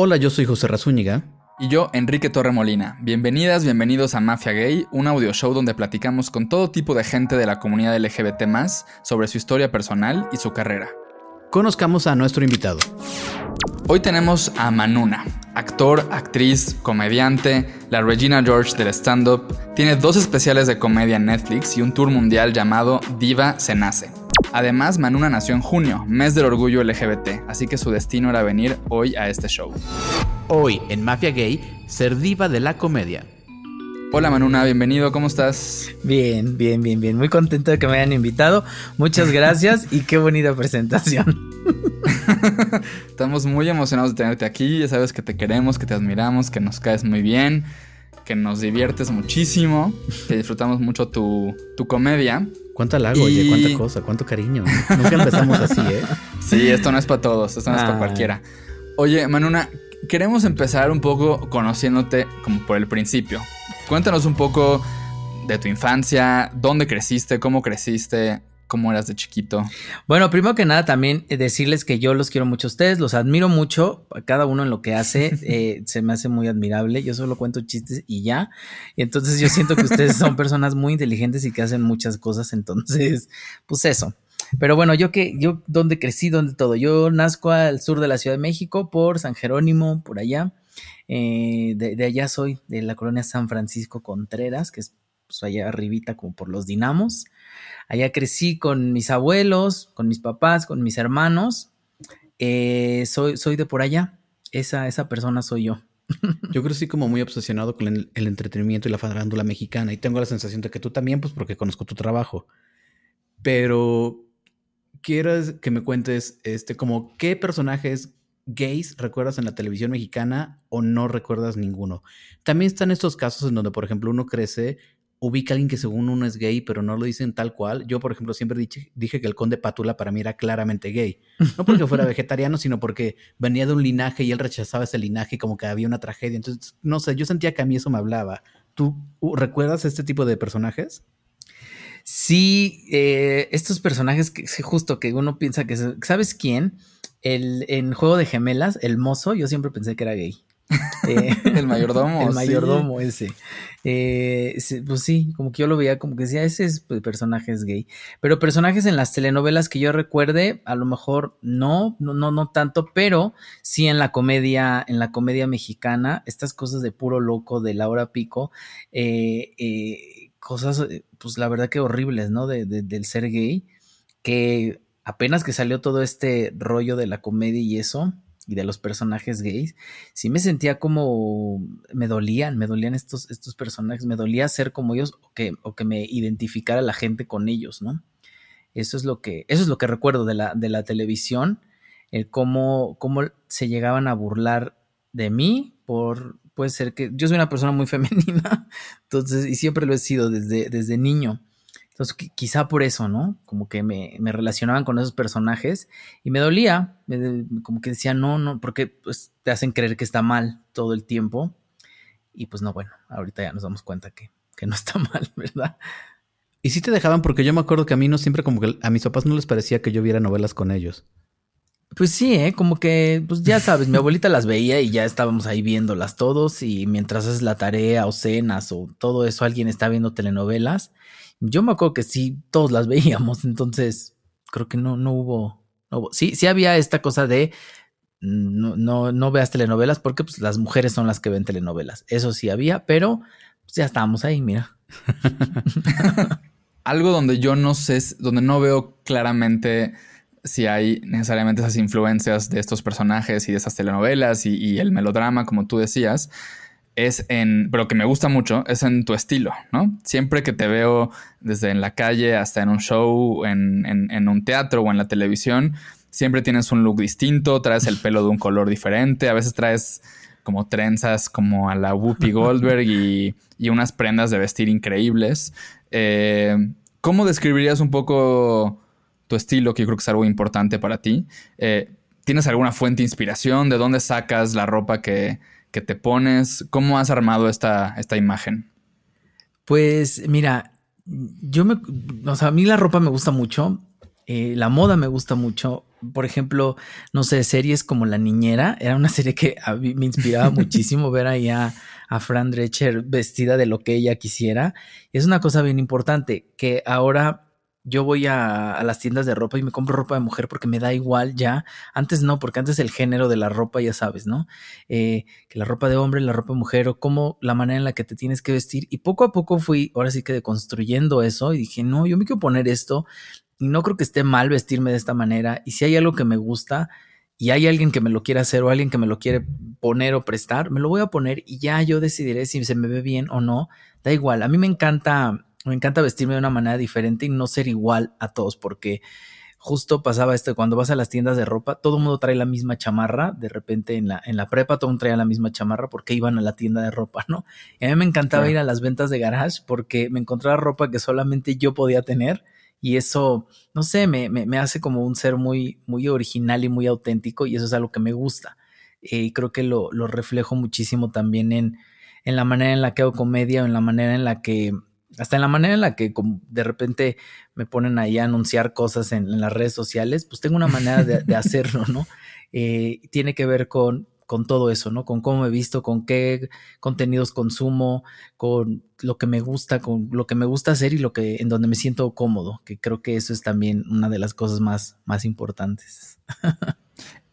Hola, yo soy José Razúñiga. Y yo, Enrique Torremolina. Bienvenidas, bienvenidos a Mafia Gay, un audio show donde platicamos con todo tipo de gente de la comunidad LGBT sobre su historia personal y su carrera. Conozcamos a nuestro invitado. Hoy tenemos a Manuna, actor, actriz, comediante, la Regina George del stand-up, tiene dos especiales de comedia en Netflix y un tour mundial llamado Diva se nace. Además, Manuna nació en junio, mes del orgullo LGBT, así que su destino era venir hoy a este show. Hoy en Mafia Gay, ser diva de la comedia. Hola Manuna, bienvenido, ¿cómo estás? Bien, bien, bien, bien. Muy contento de que me hayan invitado. Muchas gracias y qué bonita presentación. Estamos muy emocionados de tenerte aquí. Ya sabes que te queremos, que te admiramos, que nos caes muy bien, que nos diviertes muchísimo, que disfrutamos mucho tu, tu comedia. ¿Cuánto halago, oye? ¿Cuánta cosa? ¿Cuánto cariño? Nunca empezamos así, ¿eh? Sí, esto no es para todos, esto no es para cualquiera. Oye, Manuna, queremos empezar un poco conociéndote como por el principio. Cuéntanos un poco de tu infancia, dónde creciste, cómo creciste, cómo eras de chiquito. Bueno, primero que nada también eh, decirles que yo los quiero mucho a ustedes, los admiro mucho, cada uno en lo que hace, eh, se me hace muy admirable, yo solo cuento chistes y ya, y entonces yo siento que ustedes son personas muy inteligentes y que hacen muchas cosas, entonces, pues eso. Pero bueno, yo que, yo, ¿dónde crecí? ¿Dónde todo? Yo nazco al sur de la Ciudad de México, por San Jerónimo, por allá. Eh, de, allá soy, de la colonia San Francisco Contreras, que es pues, allá arribita como por los dinamos. Allá crecí con mis abuelos, con mis papás, con mis hermanos. Eh, soy, soy de por allá. Esa, esa persona soy yo. Yo crecí como muy obsesionado con el, entretenimiento y la farándula mexicana y tengo la sensación de que tú también, pues porque conozco tu trabajo. Pero quiero que me cuentes, este, como qué personajes gays recuerdas en la televisión mexicana o no recuerdas ninguno. También están estos casos en donde, por ejemplo, uno crece ubica a alguien que según uno es gay, pero no lo dicen tal cual. Yo, por ejemplo, siempre dije, dije, que el conde Pátula para mí era claramente gay. No porque fuera vegetariano, sino porque venía de un linaje y él rechazaba ese linaje y como que había una tragedia. Entonces, no sé, yo sentía que a mí eso me hablaba. ¿Tú recuerdas este tipo de personajes? Sí, eh, estos personajes que justo que uno piensa que... ¿Sabes quién? El, en Juego de Gemelas, el mozo, yo siempre pensé que era gay. Eh, el mayordomo. El mayordomo ese. Eh, pues sí, como que yo lo veía como que decía, ese es pues, personajes gay. Pero personajes en las telenovelas que yo recuerde, a lo mejor no, no, no, no tanto, pero sí en la comedia, en la comedia mexicana, estas cosas de puro loco, de Laura Pico, eh, cosas, pues la verdad que horribles, ¿no? De, del ser gay, que apenas que salió todo este rollo de la comedia y eso, y de los personajes gays, sí me sentía como me dolían, me dolían estos, estos personajes, me dolía ser como ellos o que, o que me identificara la gente con ellos, ¿no? Eso es lo que, eso es lo que recuerdo de la, de la televisión, el cómo, cómo se llegaban a burlar de mí por, puede ser que yo soy una persona muy femenina, entonces, y siempre lo he sido desde, desde niño. Entonces, quizá por eso, ¿no? Como que me, relacionaban con esos personajes y me dolía, como que decía, no, no, porque pues, te hacen creer que está mal todo el tiempo. Y pues no, bueno, ahorita ya nos damos cuenta que, no está mal, ¿verdad? Y sí te dejaban, porque yo me acuerdo que a mí no siempre, como que a mis papás no les parecía que yo viera novelas con ellos. Pues sí, ¿eh? como que, pues ya sabes, mi abuelita las veía y ya estábamos ahí viéndolas todos y mientras haces la tarea o cenas o todo eso, alguien está viendo telenovelas yo me acuerdo que sí, todos las veíamos, entonces creo que no, no hubo, Sí, sí había esta cosa de no, no, no veas telenovelas porque pues, las mujeres son las que ven telenovelas. Eso sí había, pero pues, ya estábamos ahí, mira. Algo donde yo no sé, donde no veo claramente si hay necesariamente esas influencias de estos personajes y de esas telenovelas y el melodrama, como tú decías, es en, pero que me gusta mucho, es en tu estilo, ¿no? Siempre que te veo desde en la calle hasta en un show, en, en, un teatro o en la televisión, siempre tienes un look distinto, traes el pelo de un color diferente, a veces traes como trenzas como a la Whoopi Goldberg y, y unas prendas de vestir increíbles. Eh, ¿Cómo describirías un poco tu estilo, que yo creo que es algo importante para ti? Eh, ¿Tienes alguna fuente de inspiración? ¿De dónde sacas la ropa que, que te pones? ¿Cómo has armado esta, esta imagen? Pues mira, yo me, o sea, a mí la ropa me gusta mucho, eh, la moda me gusta mucho, por ejemplo, no sé, series como La Niñera, era una serie que a mí me inspiraba muchísimo ver ahí a, a Fran Drescher vestida de lo que ella quisiera. Es una cosa bien importante que ahora yo voy a, las tiendas de ropa y me compro ropa de mujer porque me da igual ya. Antes no, porque antes el género de la ropa, ya sabes, ¿no? Eh, que la ropa de hombre, la ropa de mujer, o cómo la manera en la que te tienes que vestir. Y poco a poco fui, ahora sí que deconstruyendo eso y dije, no, yo me quiero poner esto y no creo que esté mal vestirme de esta manera. Y si hay algo que me gusta y hay alguien que me lo quiere hacer o alguien que me lo quiere poner o prestar, me lo voy a poner y ya yo decidiré si se me ve bien o no. Da igual, a mí me encanta me encanta vestirme de una manera diferente y no ser igual a todos, porque justo pasaba esto, cuando vas a las tiendas de ropa, todo el mundo trae la misma chamarra, de repente en la, en la prepa todo el mundo traía la misma chamarra porque iban a la tienda de ropa, ¿no? Y a mí me encantaba ir a las ventas de garage porque me encontraba ropa que solamente yo podía tener y eso, no sé, me, me, hace como un ser muy, muy original y muy auténtico y eso es algo que me gusta. Eh, y creo que lo, lo reflejo muchísimo también en, en la manera en la que hago comedia o en la manera en la que hasta en la manera en la que de repente me ponen ahí a anunciar cosas en, las redes sociales, pues tengo una manera de, hacerlo, ¿no? Eh, tiene que ver con, con todo eso, ¿no? Con cómo me visto, con qué contenidos consumo, con lo que me gusta, con lo que me gusta hacer y lo que en donde me siento cómodo, que creo que eso es también una de las cosas más, más importantes.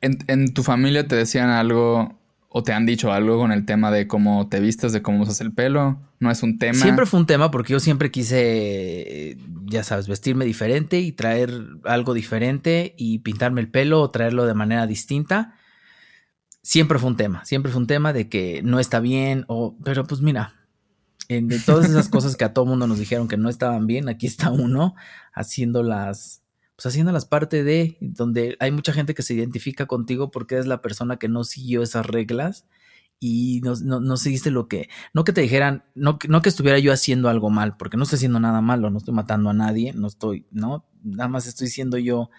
¿En, ¿En, tu familia te decían algo ¿O te han dicho algo con el tema de cómo te vistes, de cómo usas el pelo? ¿No es un tema? Siempre fue un tema porque yo siempre quise, ya sabes, vestirme diferente y traer algo diferente y pintarme el pelo o traerlo de manera distinta. Siempre fue un tema, siempre fue un tema de que no está bien o, pero pues mira, de todas esas cosas que a todo mundo nos dijeron que no estaban bien, aquí está uno haciendo las, pues haciéndolas parte de, donde hay mucha gente que se identifica contigo porque eres la persona que no siguió esas reglas y no, no, seguiste lo que, no que te dijeran, no, no que estuviera yo haciendo algo mal, porque no estoy haciendo nada malo, no estoy matando a nadie, no estoy, no, nada más estoy siendo yo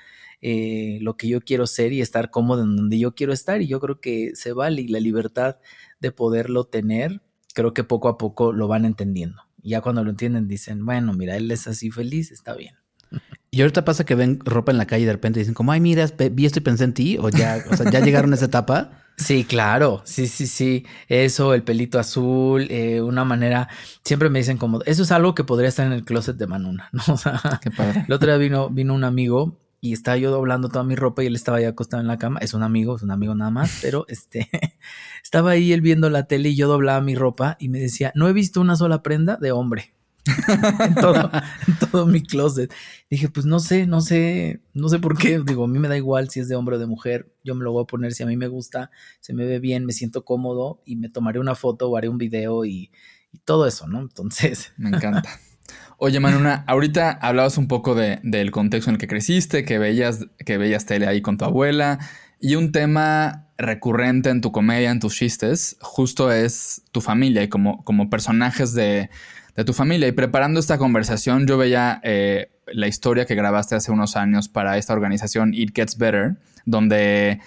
eh, lo que yo quiero ser y estar cómodo en donde yo quiero estar y yo creo que se vale y la libertad de poderlo tener, creo que poco a poco lo van entendiendo. Ya cuando lo entienden dicen, bueno, mira, él es así feliz, está bien. Y ahorita pasa que ven ropa en la calle y de repente dicen como, ay, mira, vi esto y pensé en ti, o ya, o sea, ya llegaron a esa etapa. Sí, claro, sí, sí, sí, eso, el pelito azul, eh, una manera, siempre me dicen como, eso es algo que podría estar en el closet de Manuna, ¿no? O sea, Qué padre. el otro día vino, vino un amigo y estaba yo doblando toda mi ropa y él estaba ahí acostado en la cama, es un amigo, es un amigo nada más, pero este, estaba ahí él viendo la tele y yo doblaba mi ropa y me decía, no he visto una sola prenda de hombre. en, todo, en todo mi closet. Dije, pues no sé, no sé, no sé por qué. Digo, a mí me da igual si es de hombre o de mujer. Yo me lo voy a poner si a mí me gusta, se me ve bien, me siento cómodo y me tomaré una foto o haré un video y, todo eso, ¿no? Entonces. Me encanta. Oye, Manuna, ahorita hablabas un poco de, del contexto en el que creciste, que veías, que veías tele ahí con tu abuela, y un tema recurrente en tu comedia, en tus chistes, justo es tu familia y como, como personajes de, de tu familia. Y preparando esta conversación, yo veía eh, la historia que grabaste hace unos años para esta organización It Gets Better, donde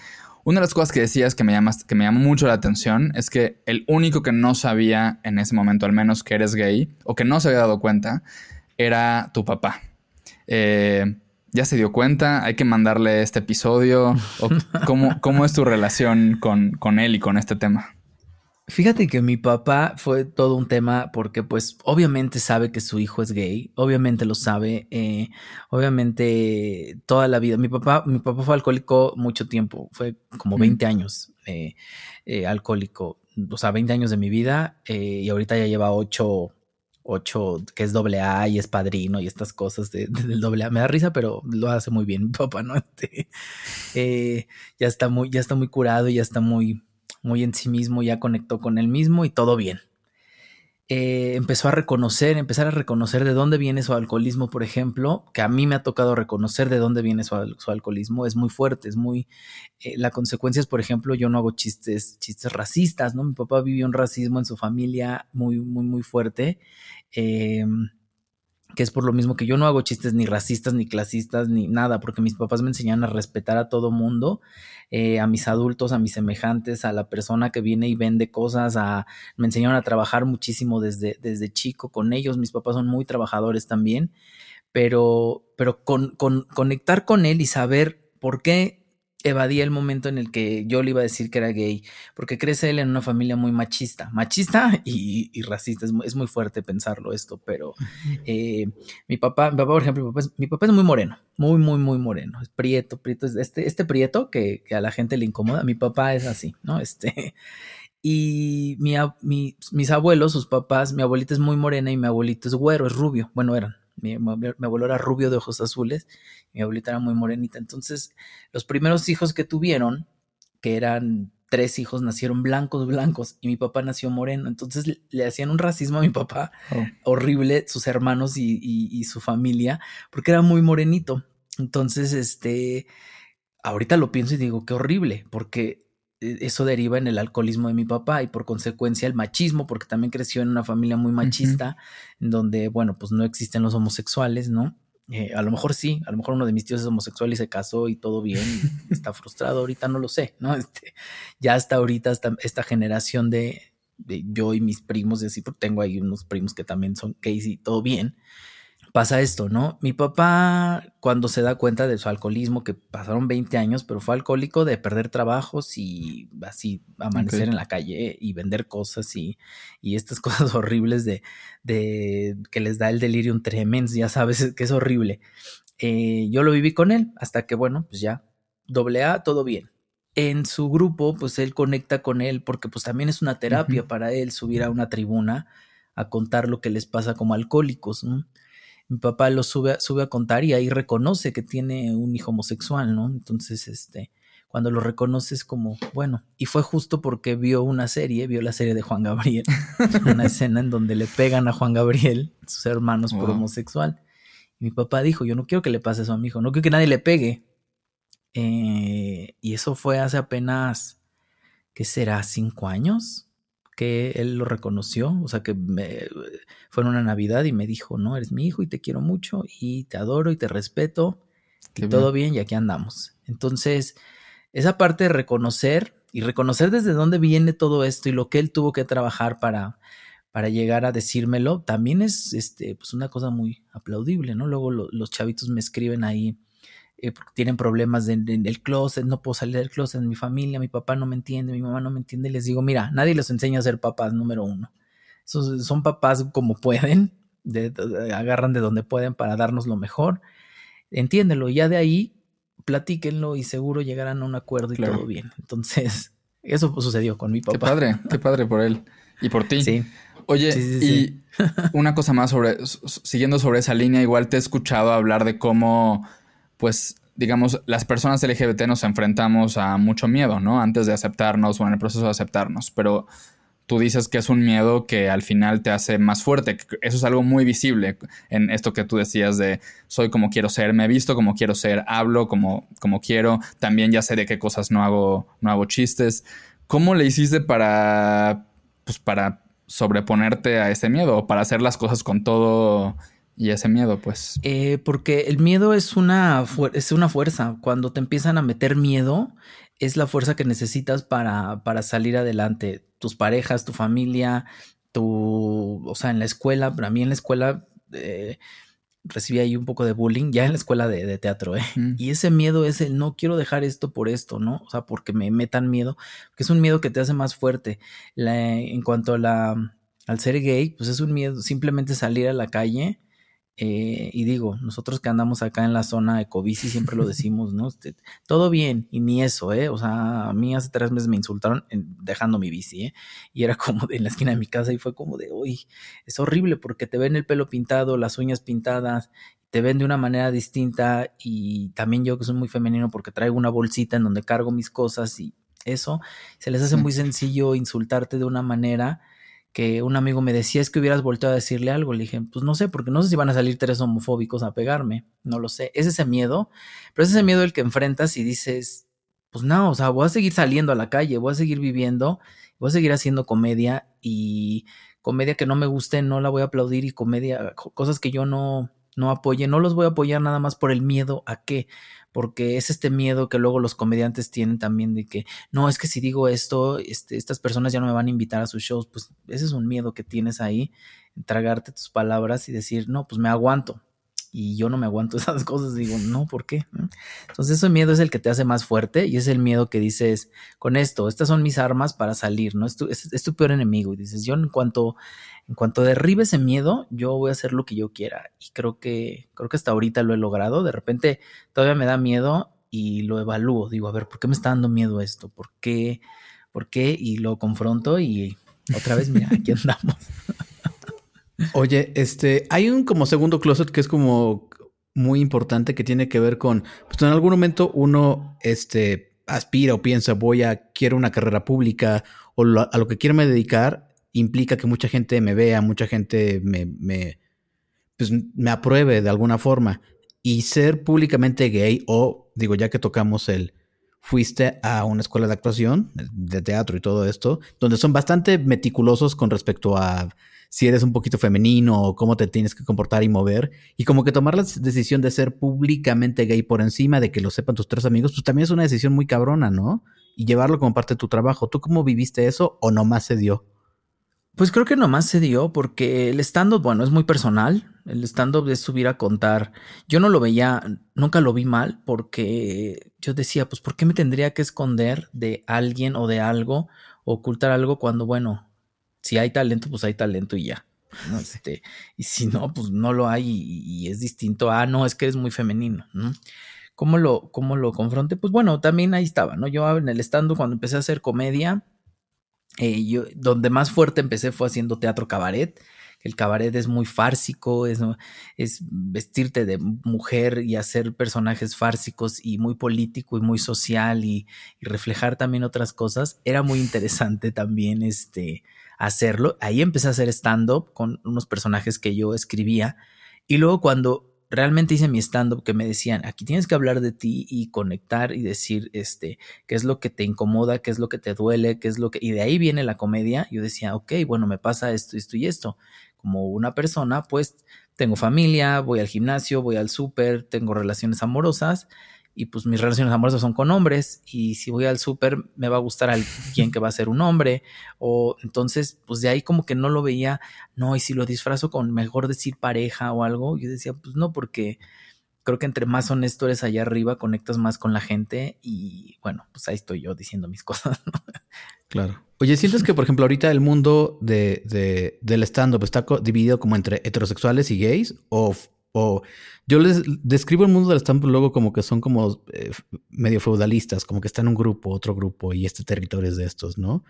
una de las cosas que decías que me, llamas, que me llamó mucho la atención es que el único que no sabía en ese momento, al menos que eres gay, o que no se había dado cuenta, era tu papá. Eh, ya se dio cuenta, hay que mandarle este episodio. cómo, ¿Cómo es tu relación con, con él y con este tema? Fíjate que mi papá fue todo un tema porque pues obviamente sabe que su hijo es gay, obviamente lo sabe, eh, obviamente toda la vida. Mi papá, mi papá fue alcohólico mucho tiempo, fue como 20 años eh, eh, alcohólico, o sea, 20 años de mi vida y ahorita ya lleva 8, 8 que es doble A y es padrino y estas cosas de, del doble A. Me da risa, pero lo hace muy bien mi papá, ¿no? Este, ya está muy, ya está muy curado y ya está muy muy en sí mismo, ya conectó con él mismo y todo bien. Eh, empezó a reconocer, empezar a reconocer de dónde viene su alcoholismo, por ejemplo, que a mí me ha tocado reconocer de dónde viene su, alcoholismo, es muy fuerte, es muy... Eh, la consecuencia es, por ejemplo, yo no hago chistes, chistes racistas, ¿no? Mi papá vivió un racismo en su familia muy, muy, muy fuerte. Eh, que es por lo mismo que yo no hago chistes ni racistas, ni clasistas, ni nada, porque mis papás me enseñaron a respetar a todo mundo, eh, a mis adultos, a mis semejantes, a la persona que viene y vende cosas, a, me enseñaron a trabajar muchísimo desde, desde chico con ellos, mis papás son muy trabajadores también, pero, pero con, con, conectar con él y saber ¿por qué evadía el momento en el que yo le iba a decir que era gay, porque crece él en una familia muy machista, machista y, racista, es muy, fuerte pensarlo esto, pero eh, mi papá, mi papá, por ejemplo, mi papá, es, muy moreno, muy, muy, muy moreno, es prieto, prieto, este, este prieto que, a la gente le incomoda, mi papá es así, ¿no? Este, y mi, mis abuelos, sus papás, mi abuelita es muy morena y mi abuelito es güero, es rubio, bueno, eran, mi, abuelo era rubio de ojos azules, mi abuelita era muy morenita. Entonces, los primeros hijos que tuvieron, que eran tres hijos, nacieron blancos, blancos, y mi papá nació moreno. Entonces le, hacían un racismo a mi papá oh. horrible, sus hermanos y, su familia, porque era muy morenito. Entonces, este, ahorita lo pienso y digo, qué horrible, porque e, eso deriva en el alcoholismo de mi papá y por consecuencia el machismo, porque también creció en una familia muy machista, en donde, bueno, pues no existen los homosexuales, ¿no? Eh, a lo mejor sí, a lo mejor uno de mis tíos es homosexual y se casó y todo bien, y está frustrado, ahorita no lo sé, ¿no? Este, ya hasta ahorita, esta, esta generación de, de, yo y mis primos, y así, porque tengo ahí unos primos que también son gays y todo bien, pasa esto, ¿no? Mi papá, cuando se da cuenta de su alcoholismo, que pasaron 20 años, pero fue alcohólico de perder trabajos y así amanecer en la calle y vender cosas y, y estas cosas horribles de, de, que les da el delirium tremens, ya sabes que es horrible. Eh, yo lo viví con él hasta que, bueno, pues ya, doble A, todo bien. En su grupo, pues él conecta con él porque pues también es una terapia para él subir a una tribuna a contar lo que les pasa como alcohólicos, ¿no? Mi papá lo sube, sube a contar y ahí reconoce que tiene un hijo homosexual, ¿no? Entonces, este, cuando lo reconoce es como, bueno, y fue justo porque vio una serie, vio la serie de Juan Gabriel, una escena en donde le pegan a Juan Gabriel, sus hermanos, por homosexual. Y mi papá dijo, yo no quiero que le pase eso a mi hijo, no quiero que nadie le pegue. Eh, y eso fue hace apenas, ¿qué será? ¿Cinco años? Que él lo reconoció, o sea que me, fue en una Navidad y me dijo, no, eres mi hijo y te quiero mucho y te adoro y te respeto y todo bien y aquí andamos. Entonces, esa parte de reconocer y reconocer desde dónde viene todo esto y lo que él tuvo que trabajar para, para llegar a decírmelo, también es este, pues una cosa muy aplaudible, ¿no? Luego los chavitos me escriben ahí eh, tienen problemas en, el closet, no puedo salir del closet en mi familia, mi papá no me entiende, mi mamá no me entiende, les digo, mira, nadie les enseña a ser papás, número uno. son papás como pueden, agarran de donde pueden para darnos lo mejor. Entiéndelo, ya de ahí platíquenlo y seguro llegarán a un acuerdo y todo bien. Entonces, eso sucedió con mi papá. Qué padre, qué padre por él y por ti. Sí. Oye, y una cosa más sobre, siguiendo sobre esa línea, igual te he escuchado hablar de cómo pues digamos, las personas LGBT nos enfrentamos a mucho miedo, ¿no? Antes de aceptarnos o en el proceso de aceptarnos, pero tú dices que es un miedo que al final te hace más fuerte. Eso es algo muy visible en esto que tú decías de soy como quiero ser, me he visto como quiero ser, hablo como, como quiero, también ya sé de qué cosas no hago, no hago chistes. ¿Cómo le hiciste para, pues para sobreponerte a ese miedo o para hacer las cosas con todo y ese miedo, pues. Eh, porque el miedo es una, es una fuerza. Cuando te empiezan a meter miedo, es la fuerza que necesitas para, para salir adelante. Tus parejas, tu familia, tu. O sea, en la escuela, para mí en la escuela. Eh, recibí ahí un poco de bullying, ya en la escuela de, teatro, ¿eh? Y ese miedo es el no quiero dejar esto por esto, ¿no? O sea, porque me metan miedo, que es un miedo que te hace más fuerte. en cuanto a la, al ser gay, pues es un miedo, simplemente salir a la calle eh, y digo, nosotros que andamos acá en la zona de Covici siempre lo decimos, ¿no? Este, todo bien, y ni eso, ¿eh? O sea, a mí hace tres meses me insultaron dejando mi bici, ¿eh? Y era como de, en la esquina de mi casa y fue como de, uy, es horrible porque te ven el pelo pintado, las uñas pintadas, te ven de una manera distinta y también yo que soy muy femenino porque traigo una bolsita en donde cargo mis cosas y eso, se les hace muy sencillo insultarte de una manera que un amigo me decía es que hubieras volteado a decirle algo. Le dije, pues no sé, porque no sé si van a salir tres homofóbicos a pegarme, no lo sé. Es ese miedo, pero es ese miedo el que enfrentas y dices, pues no, o sea, voy a seguir saliendo a la calle, voy a seguir viviendo, voy a seguir haciendo comedia y comedia que no me guste no la voy a aplaudir y comedia, cosas que yo no, no apoye, no los voy a apoyar nada más por el miedo a qué, porque es este miedo que luego los comediantes tienen también de que, no, es que si digo esto, este, estas personas ya no me van a invitar a sus shows, pues ese es un miedo que tienes ahí, tragarte tus palabras y decir, no, pues me aguanto. Y yo no me aguanto esas cosas. Digo, no, ¿por qué? Entonces ese miedo es el que te hace más fuerte y es el miedo que dices, con esto, estas son mis armas para salir, ¿no? Es tu, es, tu peor enemigo. Y dices, yo en cuanto, en cuanto derribe ese miedo, yo voy a hacer lo que yo quiera. Y creo que, creo que hasta ahorita lo he logrado. De repente todavía me da miedo y lo evalúo. Digo, a ver, ¿por qué me está dando miedo esto? ¿Por qué? ¿Por qué? Y lo confronto y otra vez, mira, aquí andamos. Oye, este, hay un como segundo closet que es como muy importante que tiene que ver con, pues en algún momento uno, este, aspira o piensa, voy a, quiero una carrera pública o a lo que quiero me dedicar, implica que mucha gente me vea, mucha gente me, me, pues, me apruebe de alguna forma. Y ser públicamente gay o, digo, ya que tocamos el, fuiste a una escuela de actuación, de teatro y todo esto, donde son bastante meticulosos con respecto a si eres un poquito femenino o cómo te tienes que comportar y mover. Y como que tomar la decisión de ser públicamente gay por encima de que lo sepan tus tres amigos, pues también es una decisión muy cabrona, ¿no? Y llevarlo como parte de tu trabajo. ¿Tú cómo viviste eso o nomás se dio? Pues creo que nomás se dio porque el stand-up, bueno, es muy personal. El stand-up es subir a contar. Yo no lo veía, nunca lo vi mal porque yo decía, pues, ¿por qué me tendría que esconder de alguien o de algo, ocultar algo cuando, bueno, si hay talento, pues hay talento y ya. Este, y si no, pues no lo hay y, es distinto. Ah, no, es que es muy femenino. ¿no? ¿Cómo lo, cómo lo confronté? Pues bueno, también ahí estaba, ¿no? Yo en el stand cuando empecé a hacer comedia, eh, yo, donde más fuerte empecé fue haciendo teatro cabaret. El cabaret es muy fársico, es, es vestirte de mujer y hacer personajes fársicos y muy político y muy social y, y reflejar también otras cosas. Era muy interesante también este, hacerlo. Ahí empecé a hacer stand-up con unos personajes que yo escribía. Y luego cuando realmente hice mi stand-up que me decían, aquí tienes que hablar de ti y conectar y decir, este, qué es lo que te incomoda, qué es lo que te duele, qué es lo que... Y de ahí viene la comedia. Yo decía, ok, bueno, me pasa esto, esto y esto. Como una persona, pues tengo familia, voy al gimnasio, voy al súper, tengo relaciones amorosas y pues mis relaciones amorosas son con hombres y si voy al súper me va a gustar alguien que va a ser un hombre o entonces pues de ahí como que no lo veía, no, y si lo disfrazo con mejor decir pareja o algo, yo decía pues no porque creo que entre más honesto eres allá arriba conectas más con la gente y bueno, pues ahí estoy yo diciendo mis cosas. Claro. Oye, ¿sientes que por ejemplo ahorita el mundo de, de del stand-up está dividido como entre heterosexuales y gays o o yo les describo el mundo del stand luego como que son como eh, medio feudalistas, como que está en un grupo, otro grupo y este territorio es de estos, ¿no?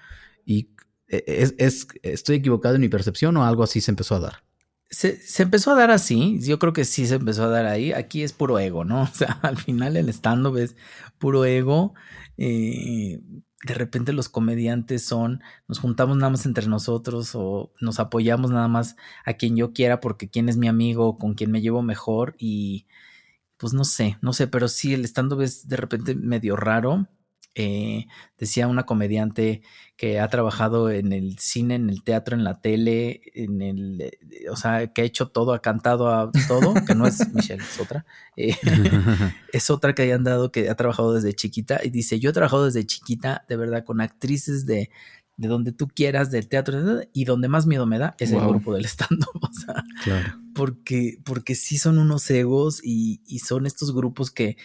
Y eh, es, es, estoy equivocado en mi percepción o algo así se empezó a dar. Se, se, empezó a dar así, yo creo que sí se empezó a dar ahí. Aquí es puro ego, ¿no? O sea, al final el stand-up es puro ego. Eh, de repente los comediantes son, nos juntamos nada más entre nosotros o nos apoyamos nada más a quien yo quiera porque quién es mi amigo con quien me llevo mejor y pues no sé, no sé, pero sí el stand-up es de repente medio raro eh, decía una comediante que ha trabajado en el cine, en el teatro, en la tele, en el, eh, o sea, que ha hecho todo, ha cantado a todo, que no es Michelle, es otra. Eh, es otra que hayan dado que ha trabajado desde chiquita y dice, yo he trabajado desde chiquita, de verdad, con actrices de, de donde tú quieras, del teatro, y donde más miedo me da es el grupo del stand-up, o sea, porque, porque sí son unos egos y, y son estos grupos que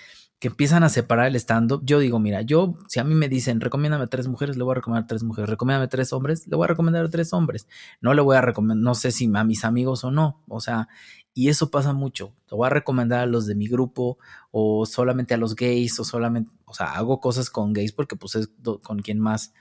que empiezan a separar el stand-up. Yo digo, mira, yo, si a mí me dicen, recomiéndame tres mujeres, le voy a recomendar tres mujeres. Recomiéndame tres hombres, le voy a recomendar tres hombres. No le voy a recomendar, no sé si a mis amigos o no. O sea, y eso pasa mucho. Le voy a recomendar a los de mi grupo o solamente a los gays o solamente, o sea, hago cosas con gays porque pues es con quien más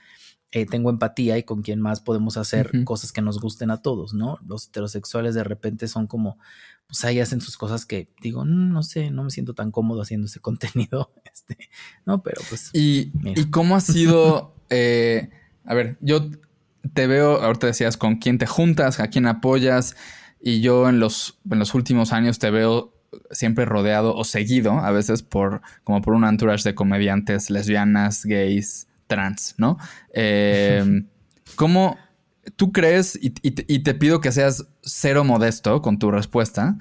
eh, tengo empatía y con quien más podemos hacer cosas que nos gusten a todos, ¿no? Los heterosexuales de repente son como, pues ahí hacen sus cosas que digo, mm, no sé, no me siento tan cómodo haciendo ese contenido, este, no, pero pues. ¿Y, ¿y cómo ha sido, eh, a ver, yo te veo, ahorita decías con quién te juntas, a quién apoyas, y yo en los, en los últimos años te veo siempre rodeado o seguido a veces por como por un entourage de comediantes lesbianas, gays, trans, ¿no? Em, ¿Cómo tú crees, y, te pido que seas cero modesto con tu respuesta,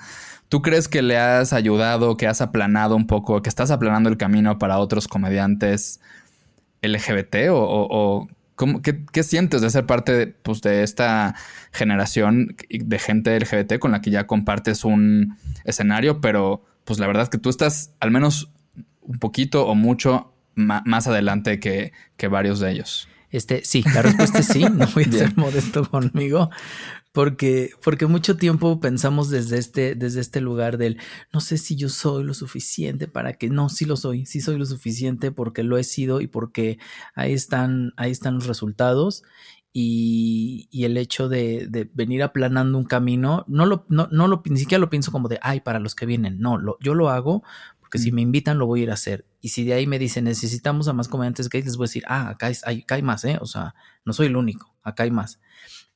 ¿tú crees que le has ayudado, que has aplanado un poco, que estás aplanando el camino para otros comediantes LGBT o, qué, sientes de ser parte de, pues, de esta generación de gente LGBT con la que ya compartes un escenario, pero pues la verdad es que tú estás al menos un poquito o mucho más adelante que, que varios de ellos? Este, sí, la respuesta es sí, no voy a ser modesto conmigo, porque, porque mucho tiempo pensamos desde este, desde este lugar del no sé si yo soy lo suficiente para que, no, sí lo soy, sí soy lo suficiente porque lo he sido y porque ahí están, ahí están los resultados. Y, y el hecho de, de, venir aplanando un camino, no lo, no, no lo, ni siquiera lo pienso como de, ay, para los que vienen, no, lo, yo lo hago que si me invitan lo voy a ir a hacer. Y si de ahí me dicen necesitamos a más comediantes gays, les voy a decir, ah, acá hay, acá hay más, ¿eh? O sea, no soy el único, acá hay más.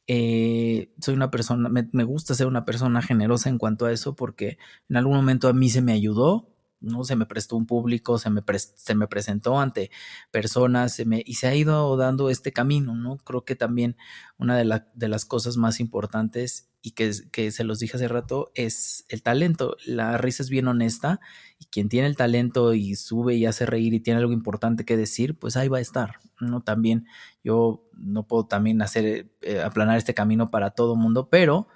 Eh, soy una persona, me, me, gusta ser una persona generosa en cuanto a eso porque en algún momento a mí se me ayudó ¿no? Se me prestó un público, se me, se me presentó ante personas se me, y se ha ido dando este camino, ¿no? Creo que también una de, de las cosas más importantes y que, que, se los dije hace rato es el talento. La risa es bien honesta y quien tiene el talento y sube y hace reír y tiene algo importante que decir, pues ahí va a estar, ¿no? También yo no puedo también hacer, eh, aplanar este camino para todo mundo, pero,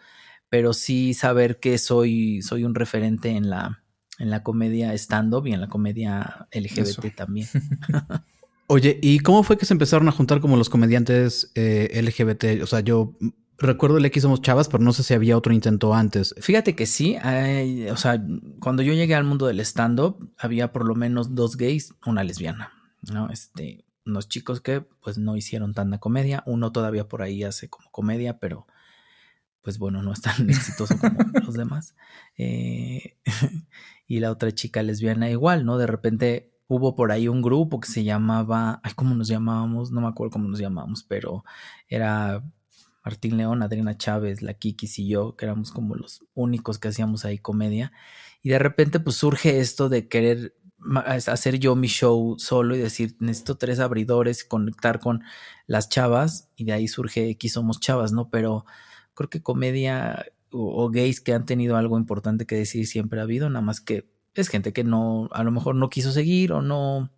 pero sí saber que soy, soy un referente en la en la comedia stand-up y en la comedia LGBT también. Oye, ¿y cómo fue que se empezaron a juntar como los comediantes eh, LGBT? O sea, yo recuerdo el X Somos Chavas, pero no sé si había otro intento antes. Fíjate que sí, o sea, cuando yo llegué al mundo del stand-up, había por lo menos dos gays, una lesbiana, ¿no? Este, unos chicos que pues no hicieron tanta comedia, uno todavía por ahí hace como comedia, pero pues bueno, no es tan exitoso como los demás. Eh, y la otra chica lesbiana igual, ¿no? De repente hubo por ahí un grupo que se llamaba, ay, ¿cómo nos llamábamos? No me acuerdo cómo nos llamábamos, pero era Martín León, Adriana Chávez, la Kikis y yo, que éramos como los únicos que hacíamos ahí comedia. Y de repente pues surge esto de querer hacer yo mi show solo y decir, necesito tres abridores, conectar con las chavas y de ahí surge X somos chavas, ¿no? Pero creo que comedia o, gays que han tenido algo importante que decir siempre ha habido, nada más que es gente que no, a lo mejor no quiso seguir o no,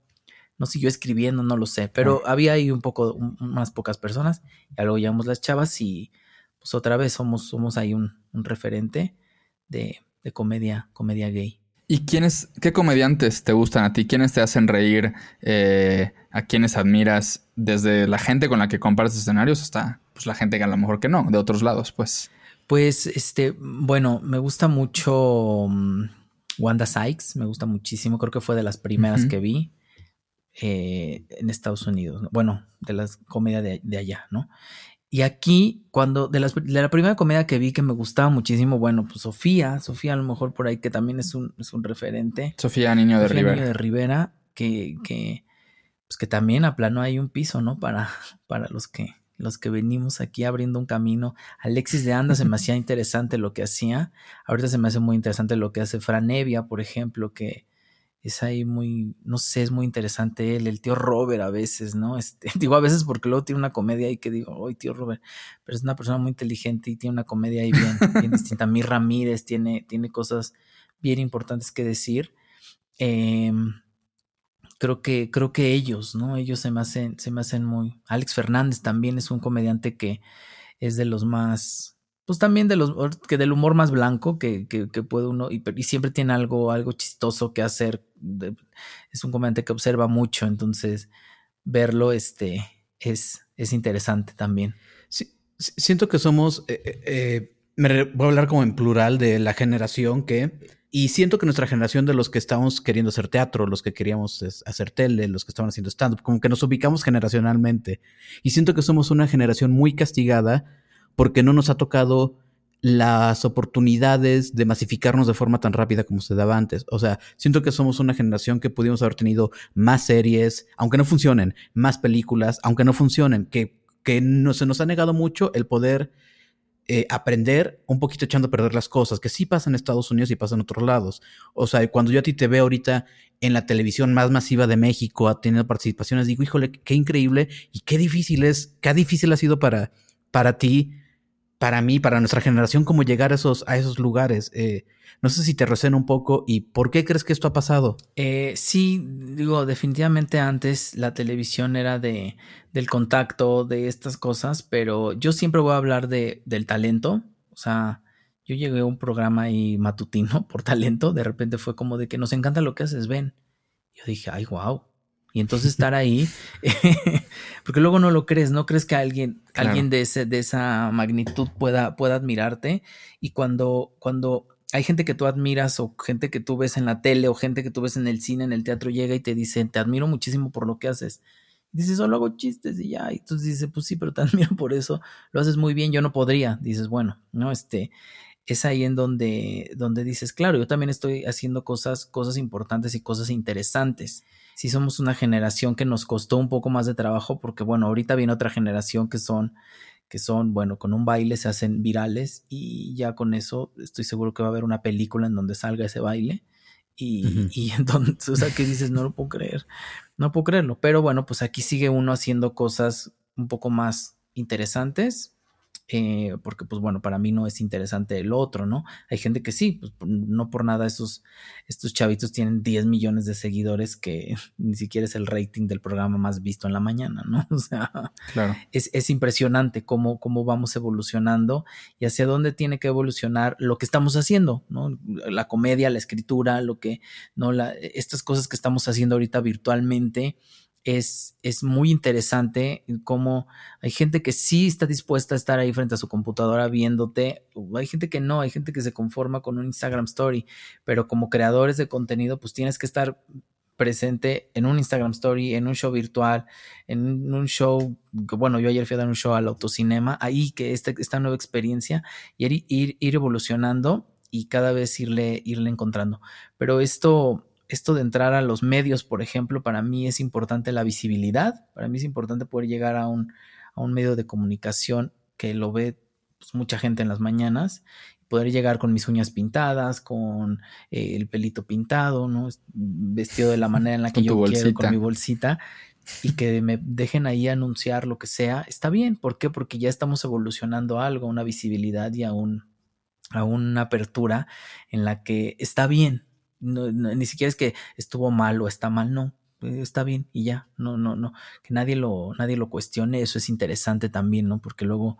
no siguió escribiendo, no lo sé, pero había ahí un poco, unas pocas personas, ya luego llamamos las chavas y pues otra vez somos, somos ahí un, referente de, de, comedia, comedia gay. ¿Y quiénes, qué comediantes te gustan a ti? ¿Quiénes te hacen reír? Eh, ¿A quiénes admiras? Desde la gente con la que compartes escenarios hasta pues, la gente que a lo mejor que no, de otros lados, pues. Pues, este, bueno, me gusta mucho mm, Wanda Sykes, me gusta muchísimo, creo que fue de las primeras que vi eh, en Estados Unidos, bueno, de las comedias de, allá, ¿no? Y aquí, cuando, de, las, de la primera comedia que vi que me gustaba muchísimo, bueno, pues Sofía, Sofía a lo mejor por ahí que también es un, es un referente. Sofía Niño de Rivera. Niño de Rivera, que, que, pues que también aplanó ahí un piso, ¿no? Para, para los que los que venimos aquí abriendo un camino. Alexis de Anda se me hacía interesante lo que hacía. Ahorita se me hace muy interesante lo que hace Fran Evia, por ejemplo, que es ahí muy, no sé, es muy interesante él, el tío Robert a veces, ¿no? Este, digo a veces porque luego tiene una comedia ahí que digo, ¡ay, tío Robert! Pero es una persona muy inteligente y tiene una comedia ahí bien, bien distinta. Mi Ramírez tiene, tiene cosas bien importantes que decir. Eh, creo que, creo que ellos, ¿no? Ellos se me hacen, se me hacen muy. Alex Fernández también es un comediante que es de los más. Pues también de los que del humor más blanco que, que, puede uno. Y, siempre tiene algo, algo chistoso que hacer. es un comediante que observa mucho. Entonces, verlo este, es, es interesante también. Sí, siento que somos. Eh, eh, eh, me voy a hablar como en plural de la generación que y siento que nuestra generación de los que estamos queriendo hacer teatro, los que queríamos hacer tele, los que estaban haciendo stand-up, como que nos ubicamos generacionalmente. Y siento que somos una generación muy castigada porque no nos ha tocado las oportunidades de masificarnos de forma tan rápida como se daba antes. O sea, siento que somos una generación que pudimos haber tenido más series, aunque no funcionen, más películas, aunque no funcionen, que, que no, se nos ha negado mucho el poder eh, aprender un poquito echando a perder las cosas, que sí pasa en Estados Unidos y pasa en otros lados. O sea, cuando yo a ti te veo ahorita en la televisión más masiva de México, teniendo participaciones, digo, híjole, qué increíble y qué difícil es, qué difícil ha sido para, para ti para mí, para nuestra generación, cómo llegar a esos, a esos lugares. Eh, no sé si te resuena un poco y por qué crees que esto ha pasado. Eh, sí, digo, definitivamente antes la televisión era de, del contacto, de estas cosas, pero yo siempre voy a hablar de, del talento. O sea, yo llegué a un programa ahí matutino por talento, de repente fue como de que nos encanta lo que haces, ven. Yo dije, ay, wow. Y entonces estar ahí, porque luego no lo crees, no crees que alguien, alguien de, ese, de esa magnitud pueda, pueda admirarte. Y cuando, cuando hay gente que tú admiras o gente que tú ves en la tele o gente que tú ves en el cine, en el teatro, llega y te dice, te admiro muchísimo por lo que haces. dices, solo hago chistes y ya. Y entonces dices, pues sí, pero te admiro por eso. Lo haces muy bien, yo no podría. Dices, bueno, no, este, es ahí en donde, donde dices, claro, yo también estoy haciendo cosas, cosas importantes y cosas interesantes. Si somos una generación que nos costó un poco más de trabajo, porque bueno, ahorita viene otra generación que son, que son, bueno, con un baile se hacen virales y ya con eso estoy seguro que va a haber una película en donde salga ese baile. Y, y entonces, o sea, que dices, no lo puedo creer, no puedo creerlo. Pero bueno, pues aquí sigue uno haciendo cosas un poco más interesantes, eh, porque pues bueno, para mí no es interesante el otro, ¿no? Hay gente que sí, pues no por nada estos, estos chavitos tienen 10 millones de seguidores que ni siquiera es el rating del programa más visto en la mañana, ¿no? O sea, claro. es, es, impresionante cómo, cómo vamos evolucionando y hacia dónde tiene que evolucionar lo que estamos haciendo, ¿no? La comedia, la escritura, lo que, ¿no? La, estas cosas que estamos haciendo ahorita virtualmente es, es muy interesante cómo hay gente que sí está dispuesta a estar ahí frente a su computadora viéndote, hay gente que no, hay gente que se conforma con un Instagram Story, pero como creadores de contenido, pues tienes que estar presente en un Instagram Story, en un show virtual, en un show, bueno, yo ayer fui a dar un show al autocinema, ahí que esta, esta nueva experiencia y ir, ir, ir evolucionando y cada vez irle, irle encontrando. Pero esto esto de entrar a los medios, por ejemplo, para mí es importante la visibilidad, para mí es importante poder llegar a un, a un medio de comunicación que lo ve pues, mucha gente en las mañanas, poder llegar con mis uñas pintadas, con eh, el pelito pintado, ¿no? Vestido de la manera en la que yo quiero, con mi bolsita, y que me dejen ahí anunciar lo que sea, está bien. ¿Por qué? Porque ya estamos evolucionando a algo, a una visibilidad y a, un, a una apertura en la que está bien, no, ni siquiera es que estuvo mal o está mal, no, eh, está bien y ya, no, no, no, que nadie lo, nadie lo cuestione, eso es interesante también, ¿no? Porque luego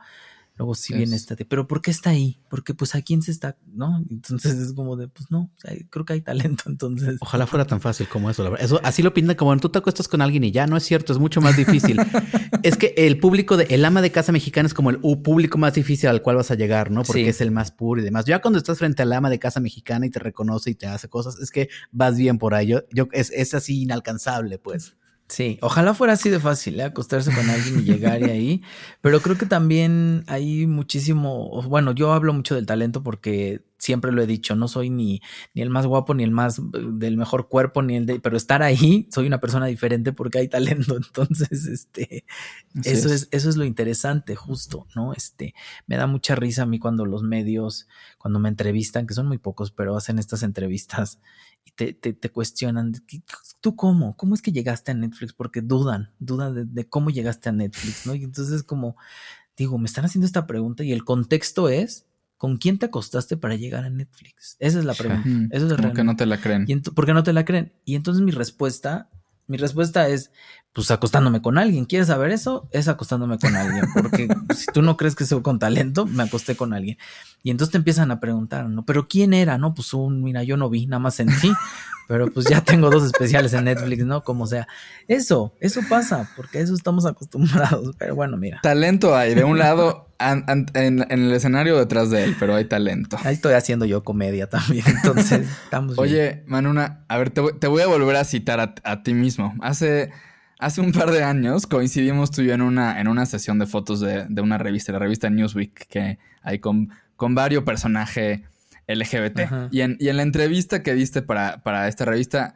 Luego sí viene esta de, pero ¿por qué está ahí? Porque pues a quién se está, ¿no? Entonces es como de, pues no, creo que hay talento, entonces. Ojalá fuera tan fácil como eso, la verdad. Eso así lo pinta como tú te acuestas con alguien y ya no es cierto, es mucho más difícil. es que el público de el ama de casa mexicana es como el público más difícil al cual vas a llegar, ¿no? Porque es el más puro y demás. Ya cuando estás frente al ama de casa mexicana y te reconoce y te hace cosas, es que vas bien por ahí. Yo, es, es así inalcanzable, pues. Sí, ojalá fuera así de fácil, ¿eh? acostarse con alguien y llegar y ahí, pero creo que también hay muchísimo, bueno, yo hablo mucho del talento porque siempre lo he dicho, no soy ni, ni el más guapo, ni el más del mejor cuerpo, ni el de, pero estar ahí, soy una persona diferente porque hay talento, entonces, este, eso es. eso es lo interesante, justo, ¿no? Este, me da mucha risa a mí cuando los medios, cuando me entrevistan, que son muy pocos, pero hacen estas entrevistas y te, te, te cuestionan, ¿tú cómo? ¿Cómo es que llegaste a Netflix? Porque dudan, dudan de, cómo llegaste a Netflix, ¿no? Y entonces como, digo, me están haciendo esta pregunta y el contexto es, ¿con quién te acostaste para llegar a Netflix? Esa es la pregunta. Eso es Porque no te la creen. Y ¿Por qué no te la creen? Y entonces mi respuesta, mi respuesta es, pues acostándome con alguien. ¿Quieres saber eso? Es acostándome con alguien. Porque si tú no crees que soy con talento, me acosté con alguien. Y entonces te empiezan a preguntar, ¿no? Pero ¿quién era? No, pues un, mira, yo no vi, nada más sentí. Pero pues ya tengo dos especiales en Netflix, ¿no? Como sea. Eso, eso pasa, porque a eso estamos acostumbrados. Pero bueno, mira. Talento hay, de un lado, en, el escenario detrás de él, pero hay talento. Ahí estoy haciendo yo comedia también, entonces estamos Oye, Manuna, a ver, te, voy a volver a citar a, ti mismo. Hace, hace un par de años coincidimos tú y yo en una, en una sesión de fotos de, una revista, la revista Newsweek, que hay con, con varios personajes LGBT. Y en, y en, la entrevista que diste para, para esta revista,